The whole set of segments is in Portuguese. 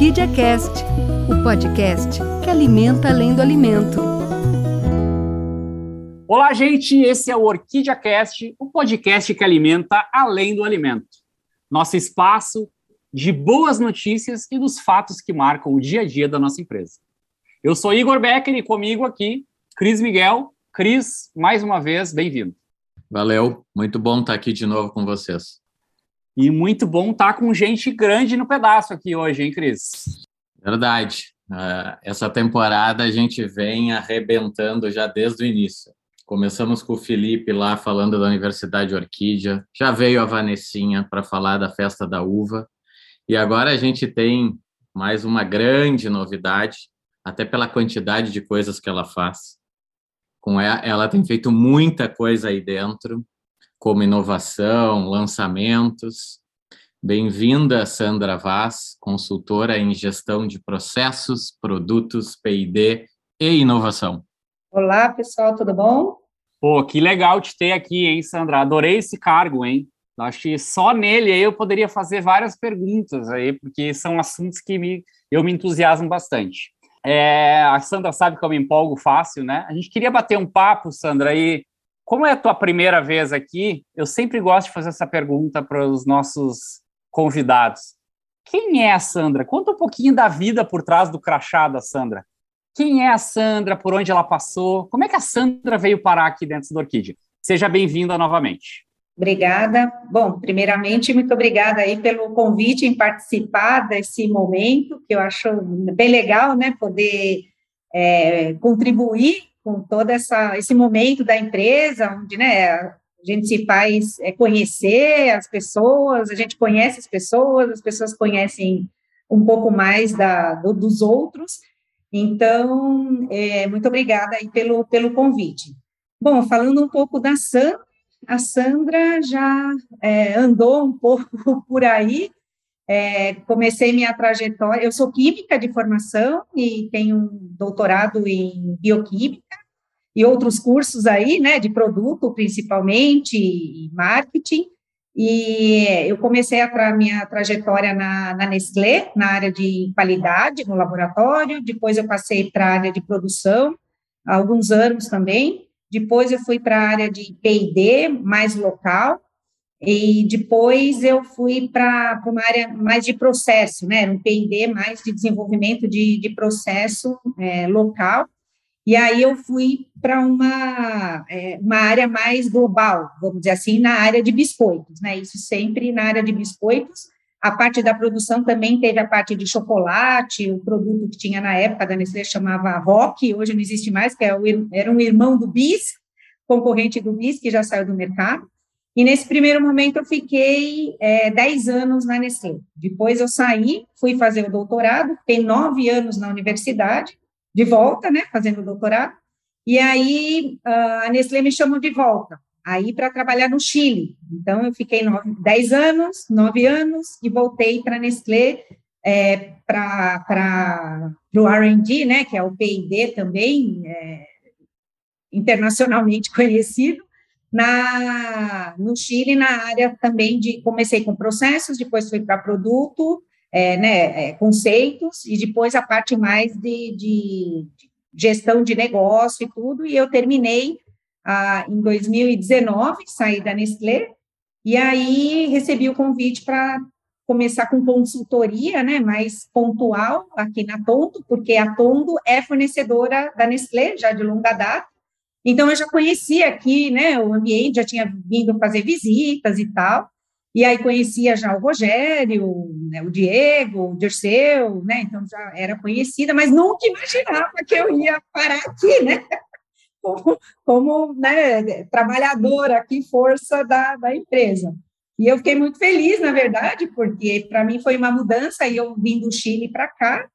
Orquídea Cast, o podcast que alimenta além do alimento. Olá, gente, esse é o Orquídea Cast, o podcast que alimenta além do alimento. Nosso espaço de boas notícias e dos fatos que marcam o dia a dia da nossa empresa. Eu sou Igor Becker e comigo aqui, Cris Miguel. Cris, mais uma vez, bem-vindo. Valeu, muito bom estar aqui de novo com vocês. E muito bom estar com gente grande no pedaço aqui hoje, hein, Cris? Verdade. Uh, essa temporada a gente vem arrebentando já desde o início. Começamos com o Felipe lá falando da Universidade Orquídea, já veio a Vanessinha para falar da festa da uva, e agora a gente tem mais uma grande novidade, até pela quantidade de coisas que ela faz. Com ela, ela tem feito muita coisa aí dentro, como inovação, lançamentos. Bem-vinda, Sandra Vaz, consultora em gestão de processos, produtos, P&D e inovação. Olá, pessoal, tudo bom? Pô, que legal te ter aqui, hein, Sandra? Adorei esse cargo, hein? Acho que só nele aí eu poderia fazer várias perguntas aí, porque são assuntos que me, eu me entusiasmo bastante. É, a Sandra sabe que eu me empolgo fácil, né? A gente queria bater um papo, Sandra, aí como é a tua primeira vez aqui, eu sempre gosto de fazer essa pergunta para os nossos convidados. Quem é a Sandra? Conta um pouquinho da vida por trás do crachá da Sandra. Quem é a Sandra? Por onde ela passou? Como é que a Sandra veio parar aqui dentro do Orquídea? Seja bem-vinda novamente. Obrigada. Bom, primeiramente, muito obrigada aí pelo convite em participar desse momento, que eu acho bem legal, né, poder é, contribuir com todo essa, esse momento da empresa, onde né, a gente se faz é, conhecer as pessoas, a gente conhece as pessoas, as pessoas conhecem um pouco mais da, do, dos outros. Então, é, muito obrigada aí pelo, pelo convite. Bom, falando um pouco da Sandra, a Sandra já é, andou um pouco por aí, é, comecei minha trajetória, eu sou química de formação e tenho um doutorado em bioquímica e outros cursos aí, né, de produto principalmente, e marketing, e eu comecei a tra minha trajetória na, na, Nestlé, na área de qualidade, no laboratório, depois eu passei para a área de produção, há alguns anos também, depois eu fui para a área de P&D, mais local, e depois eu fui para uma área mais de processo, né, um P&D mais de desenvolvimento de, de processo é, local, e aí eu fui para uma, é, uma área mais global, vamos dizer assim, na área de biscoitos, né, isso sempre na área de biscoitos, a parte da produção também teve a parte de chocolate, o produto que tinha na época da Nestlé chamava Rock, hoje não existe mais, que é era um irmão do Bis, concorrente do Bis, que já saiu do mercado, e nesse primeiro momento eu fiquei é, 10 anos na Nestlé. Depois eu saí, fui fazer o doutorado, fiquei nove anos na universidade, de volta, né, fazendo o doutorado. E aí a Nestlé me chamou de volta, aí para trabalhar no Chile. Então eu fiquei nove, 10 anos, nove anos, e voltei para a Nestlé é, para o R&D, né, que é o P&D também, é, internacionalmente conhecido, na, no Chile, na área também de, comecei com processos, depois fui para produto, é, né, é, conceitos, e depois a parte mais de, de, gestão de negócio e tudo, e eu terminei ah, em 2019, saí da Nestlé, e aí recebi o convite para começar com consultoria, né, mais pontual aqui na Tondo, porque a Tondo é fornecedora da Nestlé já de longa data, então, eu já conhecia aqui, né, o ambiente, já tinha vindo fazer visitas e tal, e aí conhecia já o Rogério, né, o Diego, o Dirceu, né, então já era conhecida, mas nunca imaginava que eu ia parar aqui, né, como, como né, trabalhadora aqui, força da, da empresa. E eu fiquei muito feliz, na verdade, porque para mim foi uma mudança, e eu vim do Chile para cá,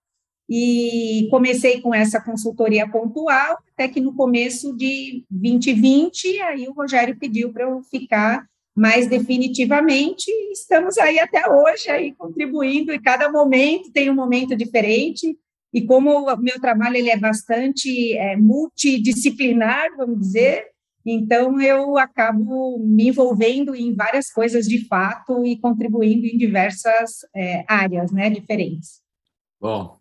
e comecei com essa consultoria pontual, até que no começo de 2020, aí o Rogério pediu para eu ficar mais definitivamente, e estamos aí até hoje, aí contribuindo, e cada momento tem um momento diferente, e como o meu trabalho ele é bastante é, multidisciplinar, vamos dizer, então eu acabo me envolvendo em várias coisas de fato e contribuindo em diversas é, áreas, né, diferentes. Bom,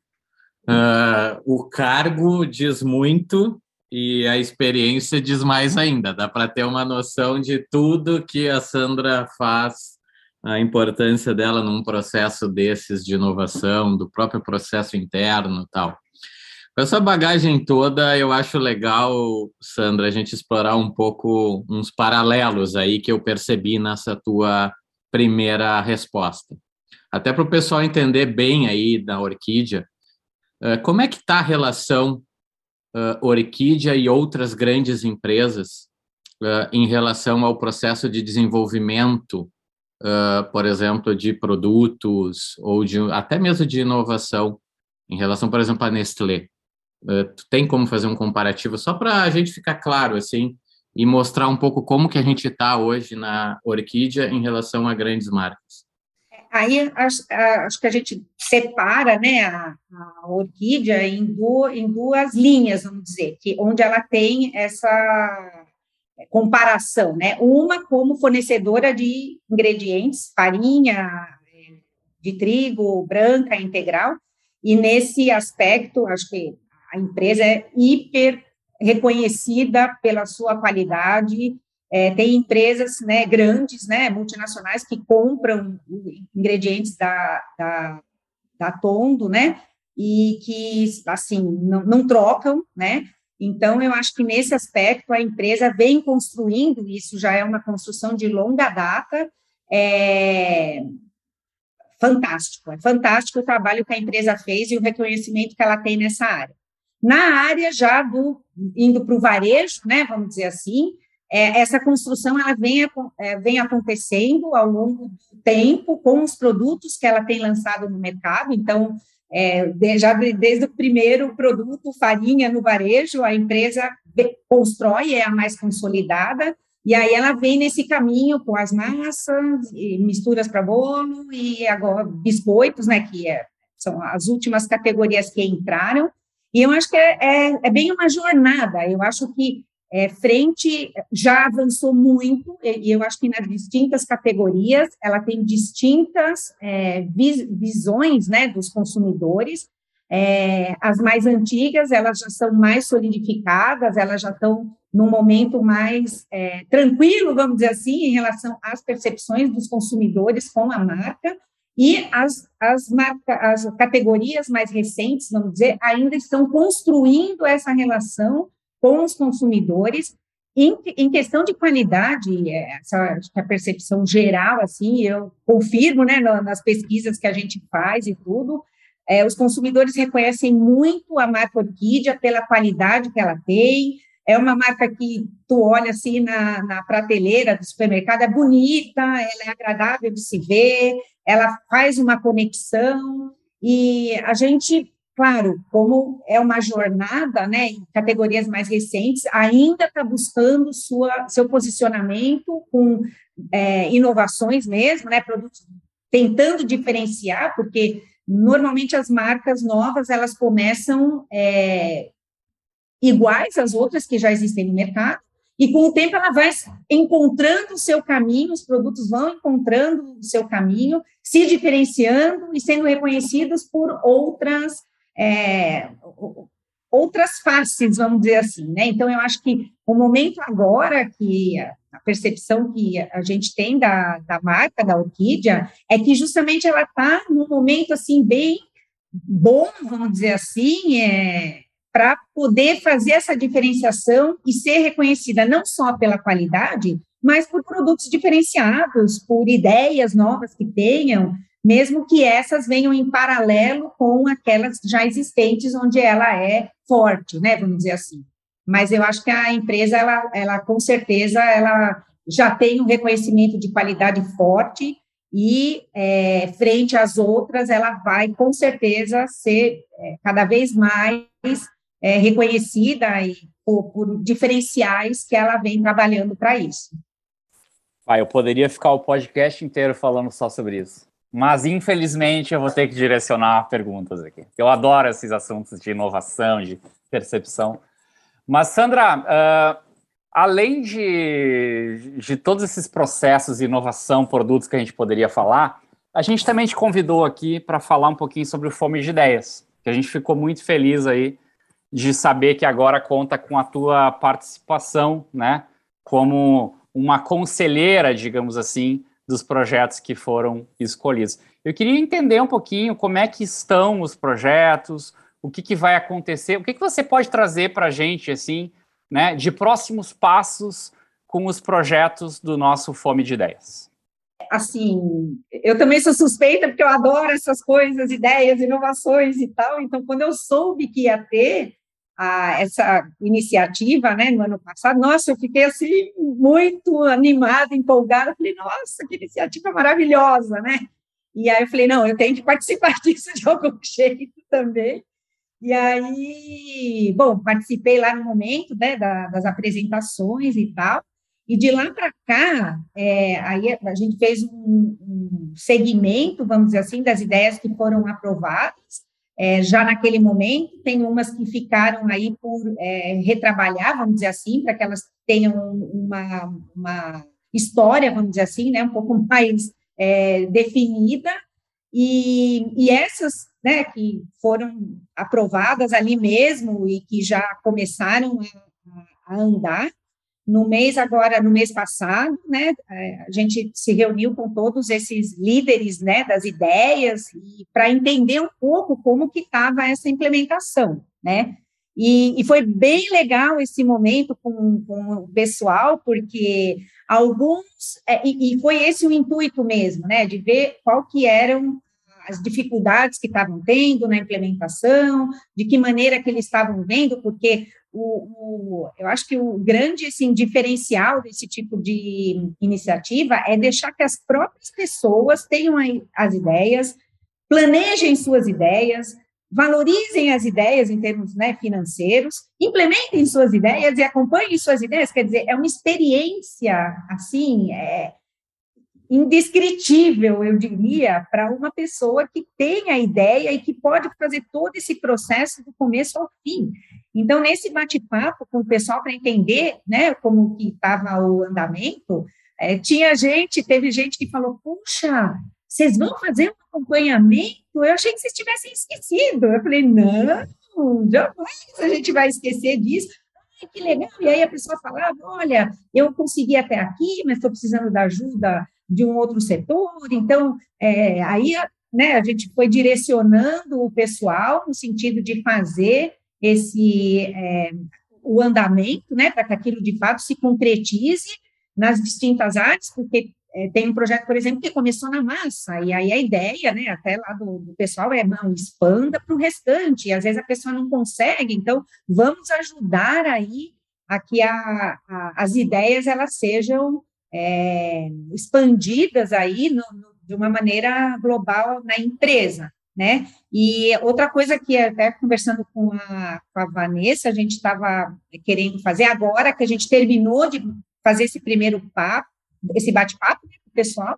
uh, o cargo diz muito e a experiência diz mais ainda. Dá para ter uma noção de tudo que a Sandra faz, a importância dela num processo desses de inovação, do próprio processo interno tal. Com essa bagagem toda, eu acho legal, Sandra, a gente explorar um pouco uns paralelos aí que eu percebi nessa tua primeira resposta. Até para o pessoal entender bem aí da Orquídea, como é que está a relação uh, Orquídea e outras grandes empresas uh, em relação ao processo de desenvolvimento, uh, por exemplo, de produtos ou de até mesmo de inovação, em relação, por exemplo, à Nestlé? Uh, tem como fazer um comparativo só para a gente ficar claro assim e mostrar um pouco como que a gente está hoje na Orquídea em relação a grandes marcas. Aí acho, acho que a gente separa né, a, a orquídea em, em duas linhas, vamos dizer, que, onde ela tem essa comparação, né? Uma como fornecedora de ingredientes, farinha de trigo branca integral, e nesse aspecto, acho que a empresa é hiper reconhecida pela sua qualidade. É, tem empresas né, grandes, né, multinacionais, que compram ingredientes da, da, da Tondo, né, e que, assim, não, não trocam, né, então, eu acho que nesse aspecto a empresa vem construindo, isso já é uma construção de longa data, é fantástico, é fantástico o trabalho que a empresa fez e o reconhecimento que ela tem nessa área. Na área já do indo para o varejo, né, vamos dizer assim, é, essa construção ela vem, é, vem acontecendo ao longo do tempo com os produtos que ela tem lançado no mercado. Então, é, de, já desde o primeiro produto, farinha no varejo, a empresa constrói, é a mais consolidada, e aí ela vem nesse caminho com as massas, misturas para bolo e agora biscoitos, né, que é, são as últimas categorias que entraram, e eu acho que é, é, é bem uma jornada. Eu acho que é, frente já avançou muito, e eu acho que nas distintas categorias ela tem distintas é, vis, visões né, dos consumidores. É, as mais antigas elas já são mais solidificadas, elas já estão num momento mais é, tranquilo, vamos dizer assim, em relação às percepções dos consumidores com a marca. E as, as, marca, as categorias mais recentes, vamos dizer, ainda estão construindo essa relação com os consumidores. Em, em questão de qualidade, é, essa a percepção geral, assim, eu confirmo, né, nas pesquisas que a gente faz e tudo, é, os consumidores reconhecem muito a marca Orquídea pela qualidade que ela tem, é uma marca que tu olha assim na, na prateleira do supermercado, é bonita, ela é agradável de se ver, ela faz uma conexão e a gente, claro, como é uma jornada, né, em categorias mais recentes, ainda está buscando sua, seu posicionamento com é, inovações mesmo, né, produtos tentando diferenciar, porque normalmente as marcas novas elas começam é, iguais às outras que já existem no mercado, e com o tempo ela vai encontrando o seu caminho, os produtos vão encontrando o seu caminho, se diferenciando e sendo reconhecidos por outras é, outras faces, vamos dizer assim, né? Então eu acho que o momento agora que a percepção que a gente tem da, da marca da Orquídea é que justamente ela está num momento assim bem bom, vamos dizer assim, é, para poder fazer essa diferenciação e ser reconhecida não só pela qualidade, mas por produtos diferenciados, por ideias novas que tenham, mesmo que essas venham em paralelo com aquelas já existentes, onde ela é forte, né, vamos dizer assim. Mas eu acho que a empresa, ela, ela com certeza, ela já tem um reconhecimento de qualidade forte e, é, frente às outras, ela vai, com certeza, ser é, cada vez mais é, reconhecida e por, por, diferenciais que ela vem trabalhando para isso. Ah, eu poderia ficar o podcast inteiro falando só sobre isso. Mas, infelizmente, eu vou ter que direcionar perguntas aqui. Eu adoro esses assuntos de inovação, de percepção. Mas, Sandra, uh, além de, de todos esses processos de inovação, produtos que a gente poderia falar, A gente também te convidou aqui para falar um pouquinho sobre o Fome de Ideias, que a gente ficou muito feliz aí de saber que agora conta com a tua participação, né, como uma conselheira, digamos assim, dos projetos que foram escolhidos. Eu queria entender um pouquinho como é que estão os projetos, o que, que vai acontecer, o que, que você pode trazer para a gente, assim, né, de próximos passos com os projetos do nosso Fome de Ideias. Assim, eu também sou suspeita porque eu adoro essas coisas, ideias, inovações e tal. Então, quando eu soube que ia ter a, essa iniciativa, né, no ano passado, nossa, eu fiquei assim muito animada, empolgada. Falei, nossa, que iniciativa maravilhosa, né? E aí eu falei, não, eu tenho que participar disso de algum jeito também. E aí, bom, participei lá no momento né, da, das apresentações e tal. E de lá para cá, é, aí a gente fez um, um, segmento, vamos dizer assim, das ideias que foram aprovadas. É, já naquele momento, tem umas que ficaram aí por é, retrabalhar, vamos dizer assim, para que elas tenham uma, uma história, vamos dizer assim, né, um pouco mais é, definida, e, e essas né, que foram aprovadas ali mesmo e que já começaram a, a andar, no mês agora, no mês passado, né, é, a gente se reuniu com todos esses líderes, né, das ideias para entender um pouco como que estava essa implementação, né? E, e, foi bem legal esse momento com, com o pessoal, porque alguns é, e, e foi esse o intuito mesmo, né, de ver qual que eram as dificuldades que estavam tendo na implementação, de que maneira que eles estavam vendo, porque o, o, eu acho que o grande assim, diferencial desse tipo de iniciativa é deixar que as próprias pessoas tenham as ideias, planejem suas ideias, valorizem as ideias em termos né, financeiros, implementem suas ideias e acompanhem suas ideias, quer dizer, é uma experiência, assim, é, indescritível, eu diria, para uma pessoa que tem a ideia e que pode fazer todo esse processo do começo ao fim. Então, nesse bate-papo com o pessoal para entender, né, como que estava o andamento, é, tinha gente, teve gente que falou, puxa, vocês vão fazer um acompanhamento? Eu achei que vocês tivessem esquecido. Eu falei, não, jamais a gente vai esquecer disso. Que legal. E aí a pessoa falava, olha, eu consegui até aqui, mas estou precisando da ajuda de um outro setor. Então, é, aí né, a gente foi direcionando o pessoal no sentido de fazer esse é, o andamento, né, para que aquilo de fato se concretize nas distintas áreas, porque é, tem um projeto, por exemplo, que começou na massa, e aí a ideia, né, até lá do, do pessoal é, não, expanda para o restante, e às vezes a pessoa não consegue, então vamos ajudar aí a que a, a, as ideias elas sejam é, expandidas aí no, no, de uma maneira global na empresa, né? E outra coisa que até conversando com a, com a Vanessa, a gente estava querendo fazer agora que a gente terminou de fazer esse primeiro papo, esse bate-papo né, pessoal,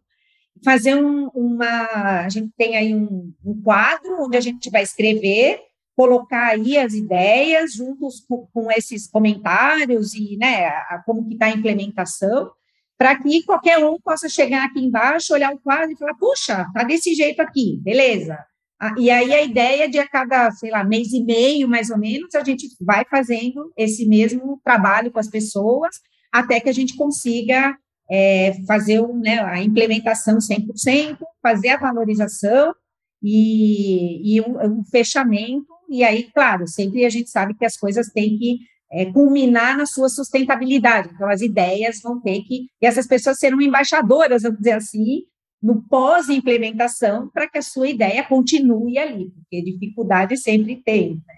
fazer um, uma, a gente tem aí um, um, quadro onde a gente vai escrever, colocar aí as ideias juntos com, com esses comentários e, né, a, como que está a implementação, para que qualquer um possa chegar aqui embaixo, olhar o quadro e falar, puxa, tá desse jeito aqui, beleza. Ah, e aí a ideia de a cada, sei lá, mês e meio, mais ou menos, a gente vai fazendo esse mesmo trabalho com as pessoas, até que a gente consiga é, fazer um, né, a implementação 100%, fazer a valorização e, e um, um, fechamento, e aí, claro, sempre a gente sabe que as coisas têm que é, culminar na sua sustentabilidade. Então, as ideias vão ter que. E essas pessoas serão embaixadoras, vamos dizer assim, no pós-implementação, para que a sua ideia continue ali, porque dificuldade sempre tem. Né?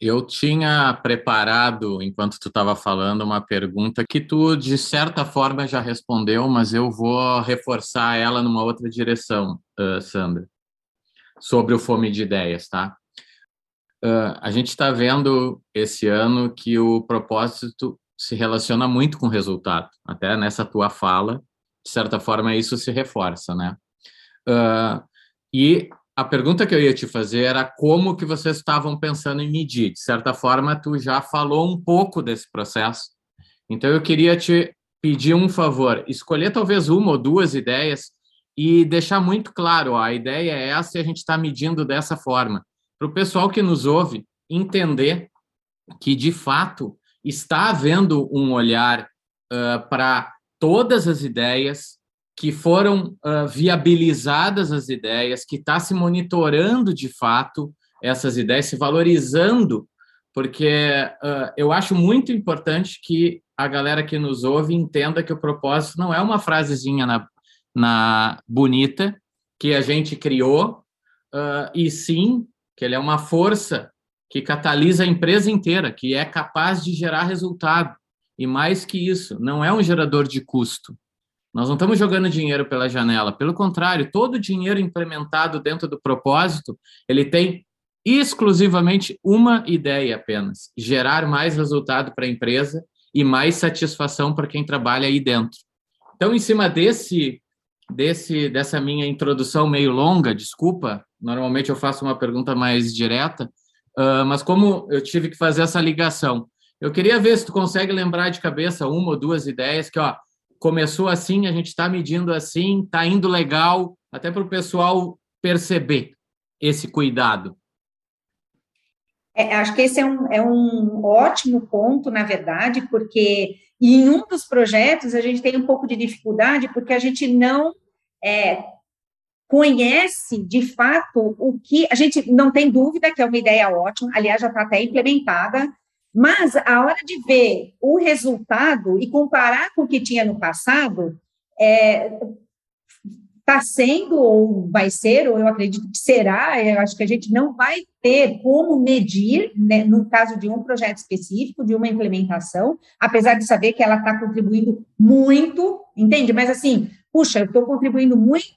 Eu tinha preparado, enquanto tu estava falando, uma pergunta que tu, de certa forma, já respondeu, mas eu vou reforçar ela numa outra direção, uh, Sandra, sobre o Fome de Ideias, tá? Uh, a gente está vendo esse ano que o propósito se relaciona muito com o resultado. Até nessa tua fala, de certa forma, isso se reforça, né? Uh, e a pergunta que eu ia te fazer era como que vocês estavam pensando em medir. De certa forma, tu já falou um pouco desse processo. Então, eu queria te pedir um favor, escolher talvez uma ou duas ideias e deixar muito claro, ó, a ideia é essa e a gente está medindo dessa forma. Para o pessoal que nos ouve entender que, de fato, está havendo um olhar uh, para todas as ideias, que foram uh, viabilizadas as ideias, que está se monitorando de fato essas ideias, se valorizando, porque uh, eu acho muito importante que a galera que nos ouve entenda que o propósito não é uma frasezinha na, na bonita que a gente criou, uh, e sim que ele é uma força que catalisa a empresa inteira, que é capaz de gerar resultado. E mais que isso, não é um gerador de custo. Nós não estamos jogando dinheiro pela janela. Pelo contrário, todo o dinheiro implementado dentro do propósito, ele tem exclusivamente uma ideia apenas: gerar mais resultado para a empresa e mais satisfação para quem trabalha aí dentro. Então, em cima desse, desse, dessa minha introdução meio longa, desculpa, normalmente eu faço uma pergunta mais direta, uh, mas como eu tive que fazer essa ligação, eu queria ver se tu consegue lembrar de cabeça uma ou duas ideias que, ó, começou assim, a gente está medindo assim, está indo legal, até para o pessoal perceber esse cuidado. É, acho que esse é um, é um ótimo ponto, na verdade, porque em um dos projetos a gente tem um pouco de dificuldade, porque a gente não é, conhece de fato o que. A gente não tem dúvida que é uma ideia ótima, aliás, já está até implementada, mas a hora de ver o resultado e comparar com o que tinha no passado, é, está sendo ou vai ser, ou eu acredito que será, eu acho que a gente não vai ter como medir, né, no caso de um projeto específico, de uma implementação, apesar de saber que ela está contribuindo muito, entende? Mas assim, puxa, eu estou contribuindo muito,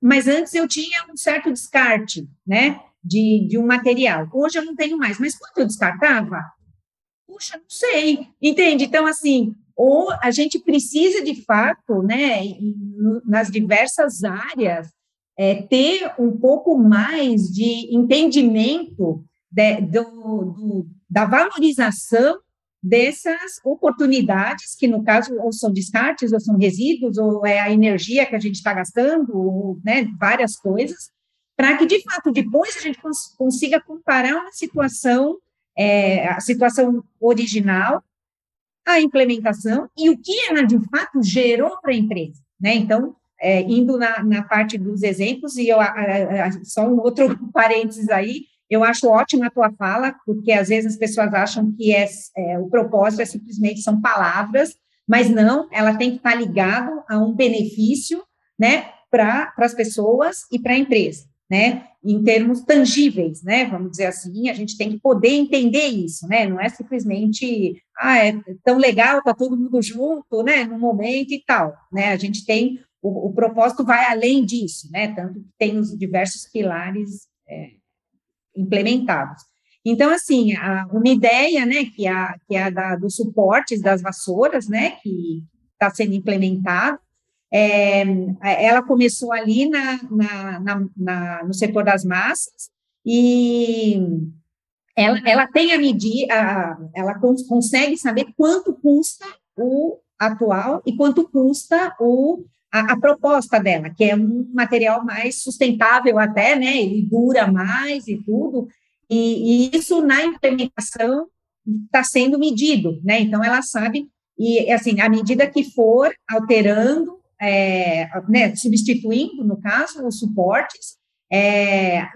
mas antes eu tinha um certo descarte, né, de, de um material. Hoje eu não tenho mais, mas quanto eu descartava? Puxa, não sei, entende? Então, assim, ou a gente precisa, de fato, né, nas diversas áreas, é, ter um pouco mais de entendimento de, do, do, da valorização dessas oportunidades, que no caso ou são descartes, ou são resíduos, ou é a energia que a gente está gastando, ou né, várias coisas, para que, de fato, depois a gente cons consiga comparar uma situação é, a situação original, a implementação e o que ela de fato gerou para a empresa, né? Então, é, indo na, na, parte dos exemplos, e eu, a, a, só um outro parênteses aí, eu acho ótima a tua fala, porque às vezes as pessoas acham que é, é o propósito é simplesmente são palavras, mas não, ela tem que estar ligado a um benefício, né, para as pessoas e para a empresa né, em termos tangíveis, né, vamos dizer assim, a gente tem que poder entender isso, né, não é simplesmente, ah, é tão legal, tá todo mundo junto, né, no momento e tal, né, a gente tem, o, o propósito vai além disso, né, tanto que tem os diversos pilares é, implementados. Então, assim, a, uma ideia, né, que, a, que é a da, dos suportes das vassouras, né, que está sendo implementado, é, ela começou ali na, na, na, na, no setor das massas e ela, ela tem a medir, a, ela consegue saber quanto custa o atual e quanto custa o, a, a, proposta dela, que é um material mais sustentável até, né? Ele dura mais e tudo, e, e isso na implementação está sendo medido, né? Então ela sabe, e assim, à medida que for alterando é, né, substituindo, no caso, os suportes, é,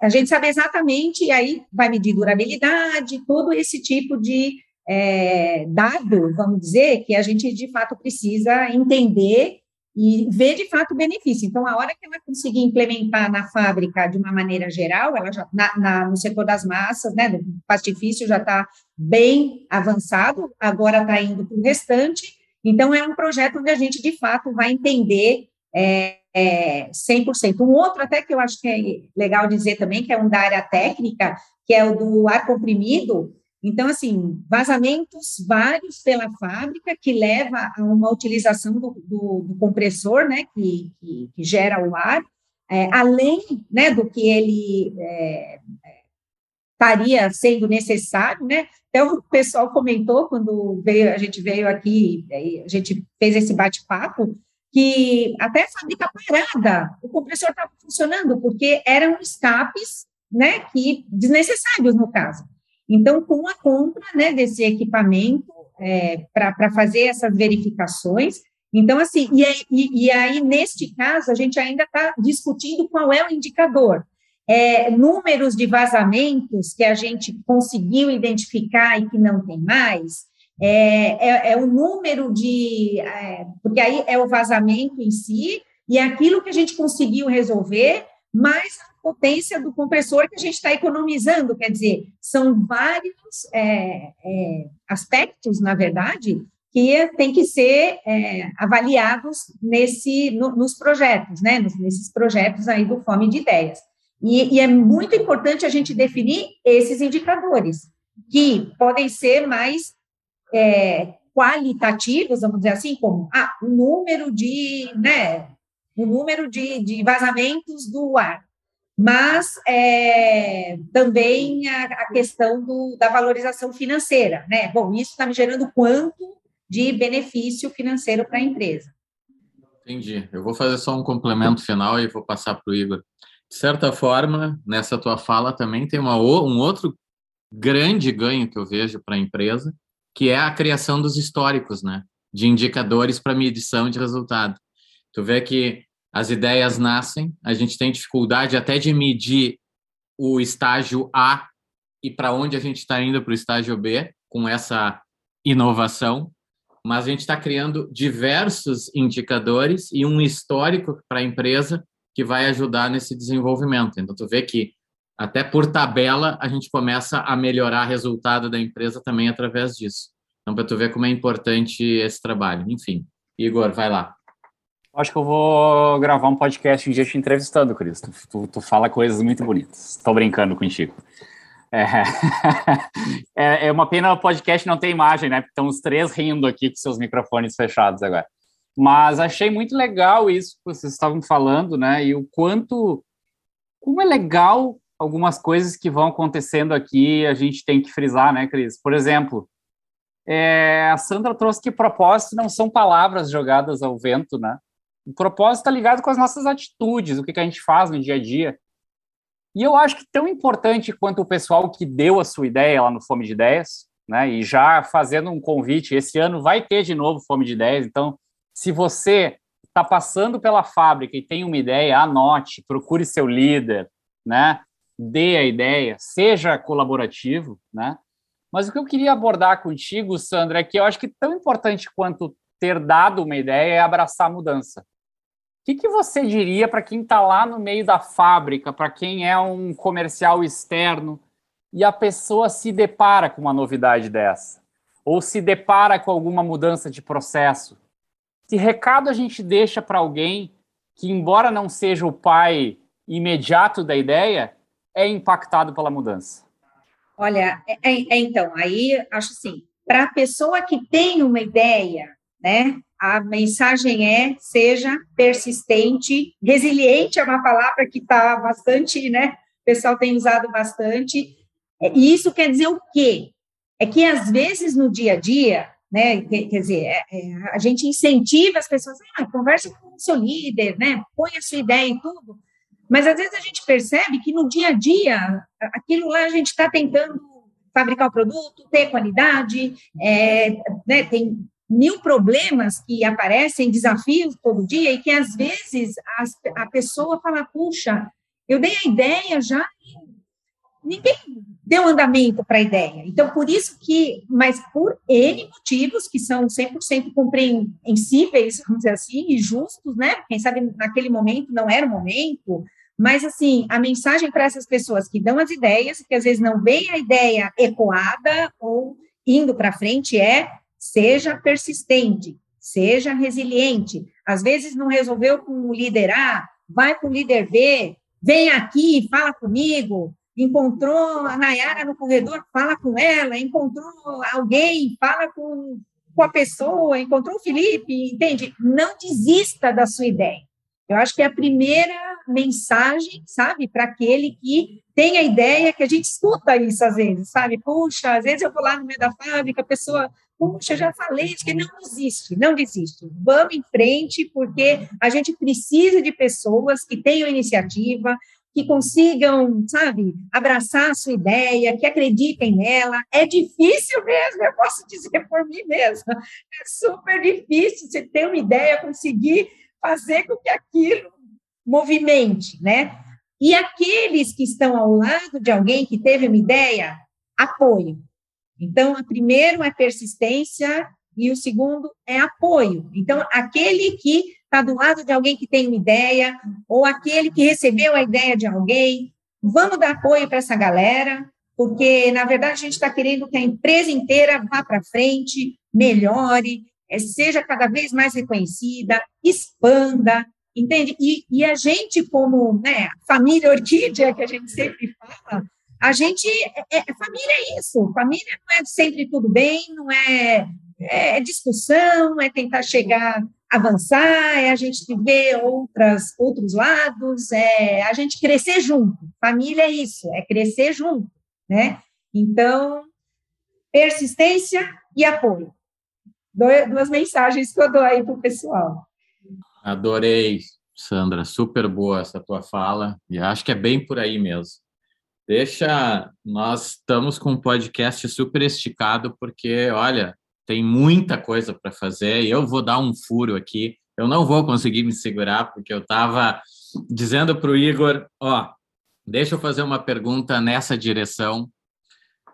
a gente sabe exatamente, e aí vai medir durabilidade, todo esse tipo de é, dado, vamos dizer, que a gente de fato precisa entender e ver de fato o benefício. Então, a hora que ela conseguir implementar na fábrica de uma maneira geral, ela já na, na no setor das massas, né, do pastifício já está bem avançado, agora está indo para o restante, então, é um projeto onde a gente, de fato, vai entender é, é, 100%. Um outro, até que eu acho que é legal dizer também, que é um da área técnica, que é o do ar comprimido. Então, assim, vazamentos vários pela fábrica, que leva a uma utilização do, do, do compressor, né, que, que, que, gera o ar, é, além né, do que ele estaria sendo necessário, né? Até o pessoal comentou quando veio, a gente veio aqui, a gente fez esse bate-papo, que até fábrica parada, o compressor estava funcionando, porque eram escapes, né, que desnecessários no caso. Então, com a compra, né, desse equipamento é, para fazer essas verificações, então, assim, e, e, e aí, neste caso, a gente ainda está discutindo qual é o indicador. É, números de vazamentos que a gente conseguiu identificar e que não tem mais, é, é, é o número de. É, porque aí é o vazamento em si, e é aquilo que a gente conseguiu resolver, mais a potência do compressor que a gente está economizando. Quer dizer, são vários é, aspectos, na verdade, que tem que ser é, avaliados nesse, no, nos projetos, né, nesses projetos aí do Fome de Ideias. E, e, é muito importante a gente definir esses indicadores, que podem ser mais é, qualitativos, vamos dizer assim, como ah, o número de, né, o número de, de vazamentos do ar, mas é, também a, a questão do, da valorização financeira, né? Bom, isso está me gerando quanto de benefício financeiro para a empresa. Entendi. Eu vou fazer só um complemento final e vou passar para o Igor. De certa forma, nessa tua fala também tem uma, um outro grande ganho que eu vejo para a empresa, que é a criação dos históricos, né? De indicadores para medição de resultado. Tu vê que as ideias nascem, a gente tem dificuldade até de medir o estágio A e para onde a gente está indo para o estágio B com essa inovação, mas a gente está criando diversos indicadores e um histórico para a empresa que vai ajudar nesse desenvolvimento. Então, tu vê que até por tabela, a gente começa a melhorar o resultado da empresa também através disso. Então, para tu ver como é importante esse trabalho. Enfim, Igor, vai lá. Acho que eu vou gravar um podcast um dia te entrevistando, Cris. Tu, tu, fala coisas muito bonitas. Estou brincando contigo. É... é, é uma pena o podcast não ter imagem, né? Porque estão os três rindo aqui com seus microfones fechados agora. Mas achei muito legal isso que vocês estavam falando, né? E o quanto. Como é legal algumas coisas que vão acontecendo aqui, a gente tem que frisar, né, Cris? Por exemplo, é, a Sandra trouxe que propósito não são palavras jogadas ao vento, né? O propósito está ligado com as nossas atitudes, o que, que a gente faz no dia a dia. E eu acho que tão importante quanto o pessoal que deu a sua ideia lá no Fome de Ideias, né? E já fazendo um convite, esse ano vai ter de novo Fome de Ideias, então, se você está passando pela fábrica e tem uma ideia, anote, procure seu líder, né? dê a ideia, seja colaborativo, né? Mas o que eu queria abordar contigo, Sandra, é que eu acho que tão importante quanto ter dado uma ideia é abraçar a mudança. O que, que você diria para quem está lá no meio da fábrica, para quem é um comercial externo e a pessoa se depara com uma novidade dessa? Ou se depara com alguma mudança de processo? Que recado a gente deixa para alguém que, embora não seja o pai imediato da ideia, é impactado pela mudança? Olha, é, é, é então, aí acho assim, para a pessoa que tem uma ideia, né, a mensagem é seja persistente, resiliente é uma palavra que está bastante, né, o pessoal tem usado bastante, é, e isso quer dizer o quê? É que às vezes no dia a dia, né, quer, quer dizer, é, é, a gente incentiva as pessoas, ah, converse com o seu líder, né, põe a sua ideia e tudo, mas às vezes a gente percebe que no dia a dia, aquilo lá a gente está tentando fabricar o produto, ter qualidade, é, né, tem mil problemas que aparecem, desafios todo dia, e que às vezes a pessoa fala, puxa, eu dei a ideia já ninguém deu andamento para a ideia. Então, por isso que, mas por N motivos que são 100% compreensíveis, vamos dizer assim, e justos, né? Quem sabe naquele momento não era o momento, mas, assim, a mensagem para essas pessoas que dão as ideias, que às vezes não veem a ideia ecoada ou indo para frente, é seja persistente, seja resiliente. Às vezes não resolveu com o líder A, vai com o líder B, vem aqui, fala comigo. Encontrou a Nayara no corredor, fala com ela. Encontrou alguém, fala com, com a pessoa. Encontrou o Felipe, entende? Não desista da sua ideia. Eu acho que é a primeira mensagem, sabe, para aquele que tem a ideia que a gente escuta isso às vezes, sabe? Puxa, às vezes eu vou lá no meio da fábrica, a pessoa, puxa, já falei que não desiste, não desiste. Vamos em frente, porque a gente precisa de pessoas que tenham iniciativa, que consigam, sabe, abraçar a sua ideia, que acreditem nela. É difícil mesmo, eu posso dizer por mim mesma. É super difícil você ter uma ideia, conseguir fazer com que aquilo movimente, né? E aqueles que estão ao lado de alguém que teve uma ideia, apoio. Então, primeiro é persistência e o segundo é apoio. Então, aquele que está do lado de alguém que tem uma ideia, ou aquele que recebeu a ideia de alguém, vamos dar apoio para essa galera, porque, na verdade, a gente está querendo que a empresa inteira vá para frente, melhore, é, seja cada vez mais reconhecida, expanda, entende? E, e a gente, como né, família orquídea, que a gente sempre fala, a gente, é, é, família é isso, família não é sempre tudo bem, não é, é discussão, é tentar chegar, avançar, é a gente ver outras, outros lados, é a gente crescer junto, família é isso, é crescer junto, né? Então, persistência e apoio duas mensagens que eu dou aí para o pessoal. Adorei, Sandra, super boa essa tua fala, e acho que é bem por aí mesmo. Deixa, nós estamos com um podcast super esticado, porque, olha, tem muita coisa para fazer, e eu vou dar um furo aqui, eu não vou conseguir me segurar, porque eu estava dizendo para o Igor, ó, deixa eu fazer uma pergunta nessa direção,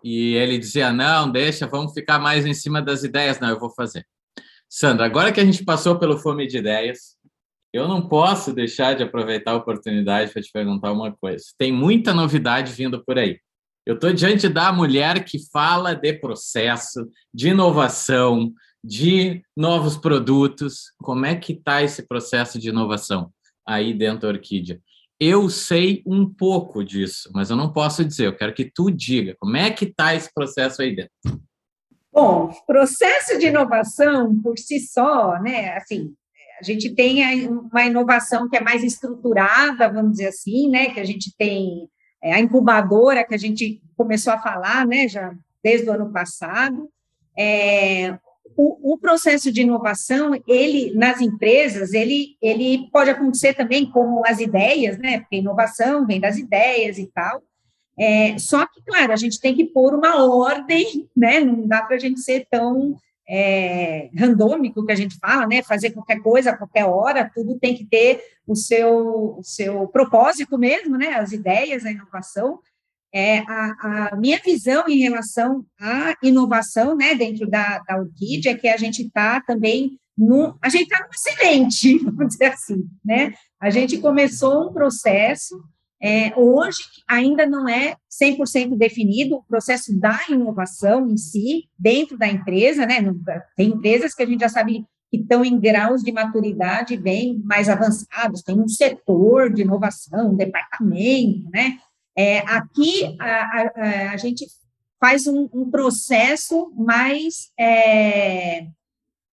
e ele dizia: não, deixa, vamos ficar mais em cima das ideias. Não, eu vou fazer. Sandra, agora que a gente passou pelo Fome de Ideias, eu não posso deixar de aproveitar a oportunidade para te perguntar uma coisa. Tem muita novidade vindo por aí. Eu estou diante da mulher que fala de processo, de inovação, de novos produtos. Como é que está esse processo de inovação aí dentro da Orquídea? eu sei um pouco disso, mas eu não posso dizer, eu quero que tu diga, como é que está esse processo aí dentro? Bom, processo de inovação por si só, né, assim, a gente tem uma inovação que é mais estruturada, vamos dizer assim, né, que a gente tem é, a incubadora que a gente começou a falar, né, já desde o ano passado, é, o, o, processo de inovação, ele, nas empresas, ele, ele pode acontecer também como as ideias, né, porque inovação vem das ideias e tal, é, só que, claro, a gente tem que pôr uma ordem, né, não dá para a gente ser tão é, randômico que a gente fala, né, fazer qualquer coisa a qualquer hora, tudo tem que ter o seu, o seu propósito mesmo, né, as ideias, a inovação, é, a, a, minha visão em relação à inovação, né, dentro da, da Orquídea, é que a gente está também no, a gente está numa semente, vamos dizer assim, né, a gente começou um processo, é, hoje ainda não é 100% definido o processo da inovação em si, dentro da empresa, né, tem empresas que a gente já sabe que estão em graus de maturidade bem mais avançados, tem um setor de inovação, um departamento, né, é, aqui a, a, a, gente faz um, um processo mais, é,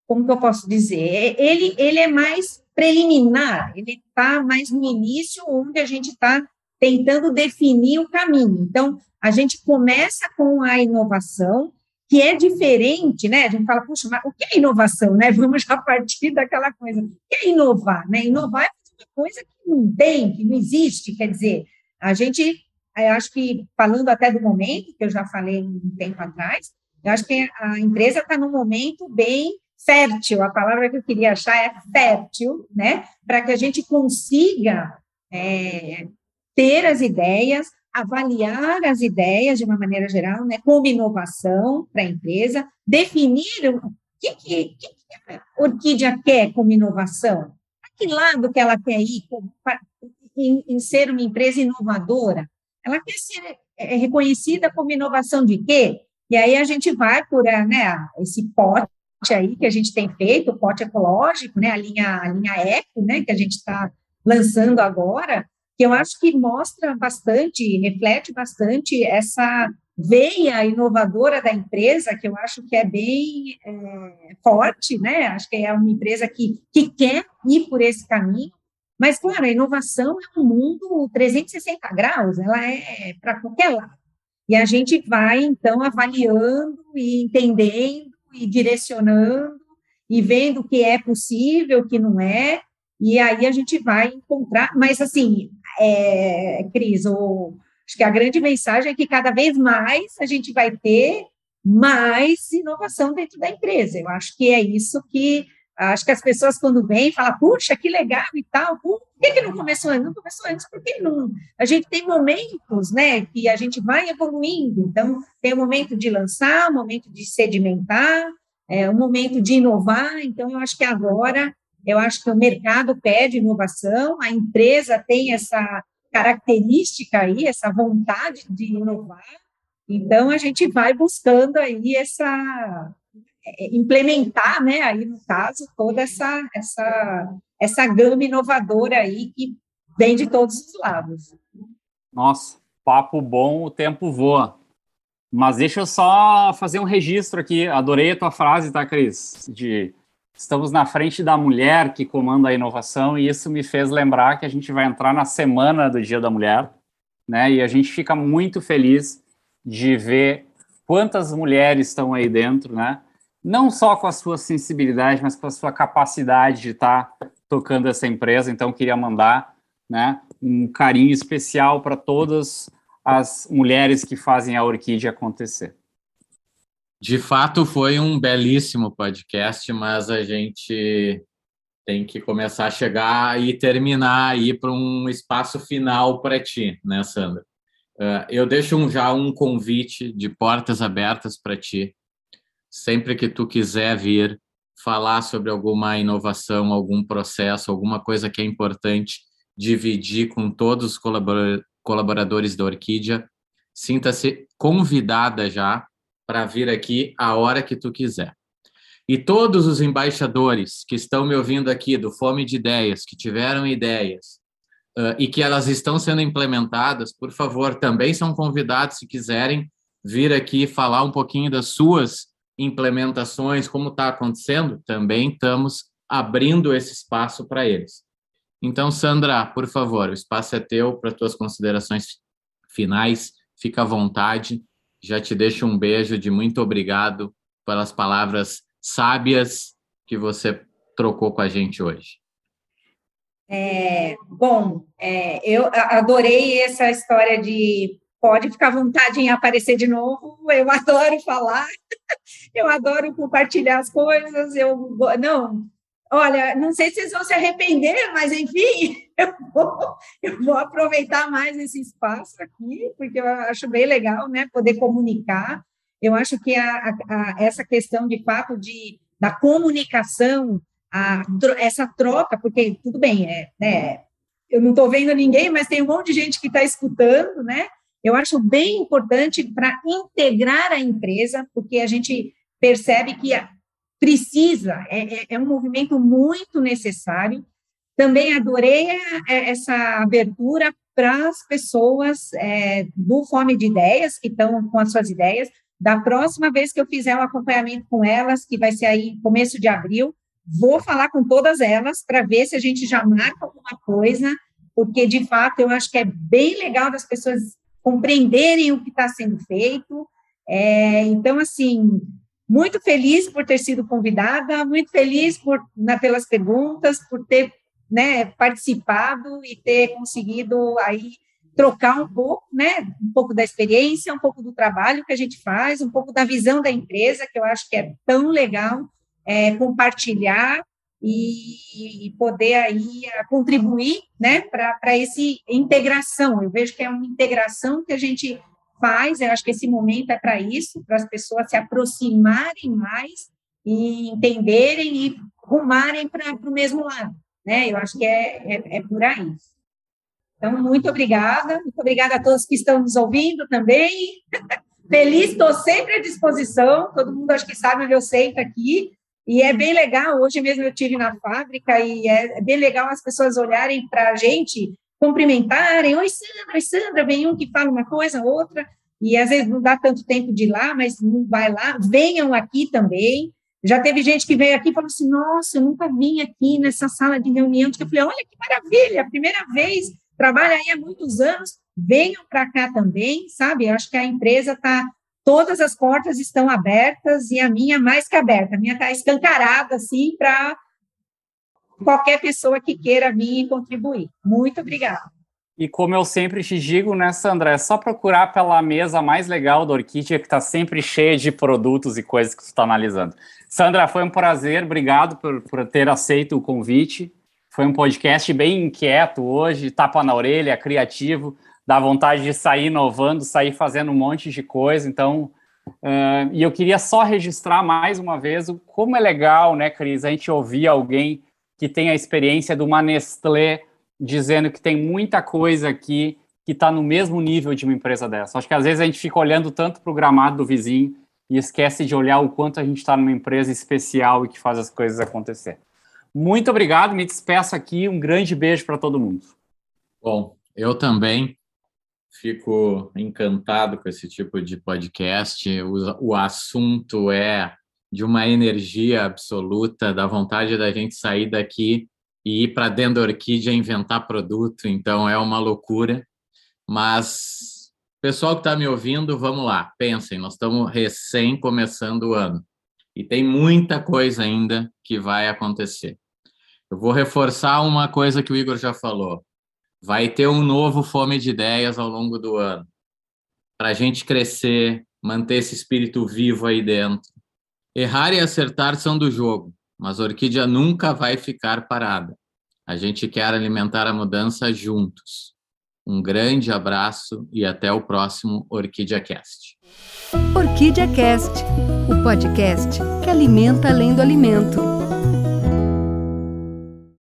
como que eu posso dizer? Ele, ele é mais preliminar, ele está mais no início, onde a gente está tentando definir o caminho. Então, a gente começa com a inovação, que é diferente, né? A gente fala, puxa, mas o que é inovação, né? Vamos já partir daquela coisa. O que é inovar, né? Inovar é uma coisa que não tem, que não existe, quer dizer, a gente eu acho que, falando até do momento, que eu já falei um tempo atrás, eu acho que a empresa está num momento bem fértil, a palavra que eu queria achar é fértil, né? Para que a gente consiga é, ter as ideias, avaliar as ideias de uma maneira geral, né? Como inovação para a empresa, definir o que, que, que a Orquídea quer como inovação, a que lado que ela quer ir em, em ser uma empresa inovadora, ela quer ser é, reconhecida como inovação de quê? E aí a gente vai por né, esse pote aí que a gente tem feito, o pote ecológico, né, a linha, a linha eco, né, que a gente está lançando agora, que eu acho que mostra bastante, reflete bastante essa veia inovadora da empresa, que eu acho que é bem é, forte, né? Acho que é uma empresa que, que quer ir por esse caminho. Mas, claro, a inovação é um mundo 360 graus, ela é para qualquer lado. E a gente vai, então, avaliando e entendendo e direcionando e vendo o que é possível, o que não é, e aí a gente vai encontrar. Mas, assim, é, Cris, o, acho que a grande mensagem é que cada vez mais a gente vai ter mais inovação dentro da empresa. Eu acho que é isso que Acho que as pessoas, quando vêm, falam, puxa, que legal e tal, por que, que não começou antes? Não começou antes porque não. A gente tem momentos, né, que a gente vai evoluindo. Então, tem o momento de lançar, o momento de sedimentar, é, um momento de inovar. Então, eu acho que agora, eu acho que o mercado pede inovação, a empresa tem essa característica aí, essa vontade de inovar. Então, a gente vai buscando aí essa é, implementar, né, aí no caso, toda essa, essa, essa gama inovadora aí que vem de todos os lados. Nossa, papo bom, o tempo voa. Mas deixa eu só fazer um registro aqui. Adorei a tua frase, tá, Cris? De estamos na frente da mulher que comanda a inovação, e isso me fez lembrar que a gente vai entrar na semana do Dia da Mulher, né? E a gente fica muito feliz de ver quantas mulheres estão aí dentro, né? não só com a sua sensibilidade, mas com a sua capacidade de estar tá tocando essa empresa. Então, queria mandar né, um carinho especial para todas as mulheres que fazem a Orquídea acontecer. De fato, foi um belíssimo podcast, mas a gente tem que começar a chegar e terminar aí para um espaço final para ti, né, Sandra? Uh, eu deixo um, já um convite de portas abertas para ti sempre que tu quiser vir falar sobre alguma inovação, algum processo, alguma coisa que é importante dividir com todos os colaboradores da Orquídea, sinta-se convidada já para vir aqui a hora que tu quiser. E todos os embaixadores que estão me ouvindo aqui do Fome de Ideias, que tiveram ideias uh, e que elas estão sendo implementadas, por favor, também são convidados, se quiserem, vir aqui falar um pouquinho das suas implementações, como está acontecendo, também estamos abrindo esse espaço para eles. Então, Sandra, por favor, o espaço é teu para tuas considerações finais. Fica à vontade. Já te deixo um beijo de muito obrigado pelas palavras sábias que você trocou com a gente hoje. É, bom, é, eu adorei essa história de pode ficar à vontade em aparecer de novo. Eu adoro falar, eu adoro compartilhar as coisas. Eu não, olha, não sei se vocês vão se arrepender, mas enfim, eu vou, eu vou aproveitar mais esse espaço aqui, porque eu acho bem legal, né, poder comunicar. Eu acho que a, a, essa questão de fato de da comunicação, a, essa troca, porque tudo bem, é, né, eu não estou vendo ninguém, mas tem um monte de gente que está escutando, né? Eu acho bem importante para integrar a empresa, porque a gente percebe que precisa, é, é, é um movimento muito necessário. Também adorei essa abertura para as pessoas é, do Fome de Ideias, que estão com as suas ideias. Da próxima vez que eu fizer um acompanhamento com elas, que vai ser aí começo de abril, vou falar com todas elas para ver se a gente já marca alguma coisa, porque de fato eu acho que é bem legal das pessoas compreenderem o que está sendo feito. É, então, assim, muito feliz por ter sido convidada, muito feliz por, na, pelas perguntas, por ter né, participado e ter conseguido aí trocar um pouco, né, um pouco da experiência, um pouco do trabalho que a gente faz, um pouco da visão da empresa, que eu acho que é tão legal é, compartilhar e, e poder aí eh, contribuir, né, para essa integração. Eu vejo que é uma integração que a gente faz, eu acho que esse momento é para isso, para as pessoas se aproximarem mais e entenderem e rumarem para o mesmo lado, né? Eu acho que é, é, é por aí. Então, muito obrigada, muito obrigada a todos que estão nos ouvindo também. Feliz, estou sempre à disposição, todo mundo acho que sabe onde eu sento aqui, e é bem legal, hoje mesmo eu tive na fábrica e é bem legal as pessoas olharem para a gente, cumprimentarem, oi Sandra, oi Sandra, vem um que fala uma coisa, outra, e às vezes não dá tanto tempo de ir lá, mas não vai lá, venham aqui também, Já teve gente que veio aqui e falou assim: Nossa, eu nunca vim aqui nessa sala de reunião. Eu falei: Olha que maravilha, primeira vez, trabalho aí há muitos anos, venham para cá também, sabe? Eu acho que a empresa está, todas as portas estão abertas e a minha mais que aberta, a minha está escancarada, assim, para qualquer pessoa que queira vir e contribuir. Muito obrigada. E como eu sempre te digo, né, Sandra, é só procurar pela mesa mais legal da Orquídea, que está sempre cheia de produtos e coisas que você está analisando. Sandra, foi um prazer, obrigado por, por ter aceito o convite. Foi um podcast bem inquieto hoje, tapa na orelha, criativo, dá vontade de sair inovando, sair fazendo um monte de coisa. Então, uh, e eu queria só registrar mais uma vez como é legal, né, Cris, a gente ouvir alguém que tem a experiência de uma Nestlé dizendo que tem muita coisa aqui que está no mesmo nível de uma empresa dessa. Acho que às vezes a gente fica olhando tanto para o gramado do vizinho e esquece de olhar o quanto a gente está numa empresa especial e que faz as coisas acontecer. Muito obrigado, me despeço aqui, um grande beijo para todo mundo. Bom, eu também fico encantado com esse tipo de podcast. O assunto é de uma energia absoluta, da vontade da gente sair daqui e ir para dentro da orquídea inventar produto, então é uma loucura. Mas, pessoal que está me ouvindo, vamos lá, pensem, nós estamos recém começando o ano e tem muita coisa ainda que vai acontecer. Eu vou reforçar uma coisa que o Igor já falou. Vai ter um novo Fome de Ideias ao longo do ano. Para a gente crescer, manter esse espírito vivo aí dentro. Errar e acertar são do jogo mas a orquídea nunca vai ficar parada. A gente quer alimentar a mudança juntos. Um grande abraço e até o próximo Orquídea Cast. Orquídea Cast, o podcast que alimenta além do alimento.